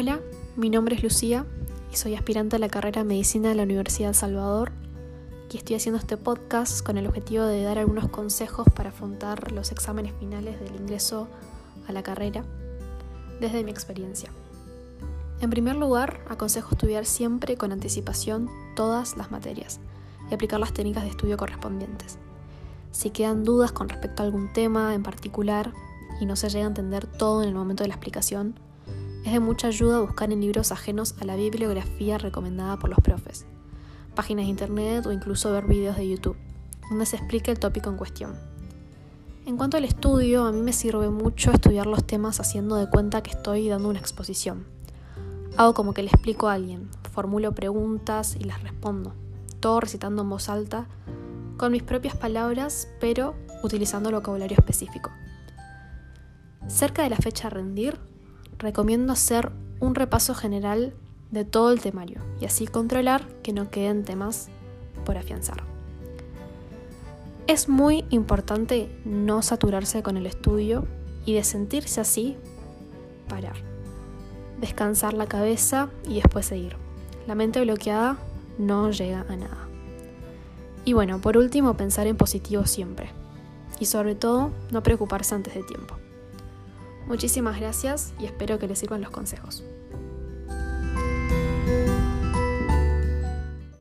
Hola, mi nombre es Lucía y soy aspirante a la carrera de Medicina de la Universidad de Salvador y estoy haciendo este podcast con el objetivo de dar algunos consejos para afrontar los exámenes finales del ingreso a la carrera desde mi experiencia. En primer lugar, aconsejo estudiar siempre con anticipación todas las materias y aplicar las técnicas de estudio correspondientes. Si quedan dudas con respecto a algún tema en particular y no se llega a entender todo en el momento de la explicación, es de mucha ayuda buscar en libros ajenos a la bibliografía recomendada por los profes, páginas de internet o incluso ver videos de YouTube, donde se explica el tópico en cuestión. En cuanto al estudio, a mí me sirve mucho estudiar los temas haciendo de cuenta que estoy dando una exposición. Hago como que le explico a alguien, formulo preguntas y las respondo, todo recitando en voz alta, con mis propias palabras, pero utilizando vocabulario específico. Cerca de la fecha a rendir, recomiendo hacer un repaso general de todo el temario y así controlar que no queden temas por afianzar. Es muy importante no saturarse con el estudio y de sentirse así, parar. Descansar la cabeza y después seguir. La mente bloqueada no llega a nada. Y bueno, por último, pensar en positivo siempre. Y sobre todo, no preocuparse antes de tiempo. Muchísimas gracias y espero que les sirvan los consejos.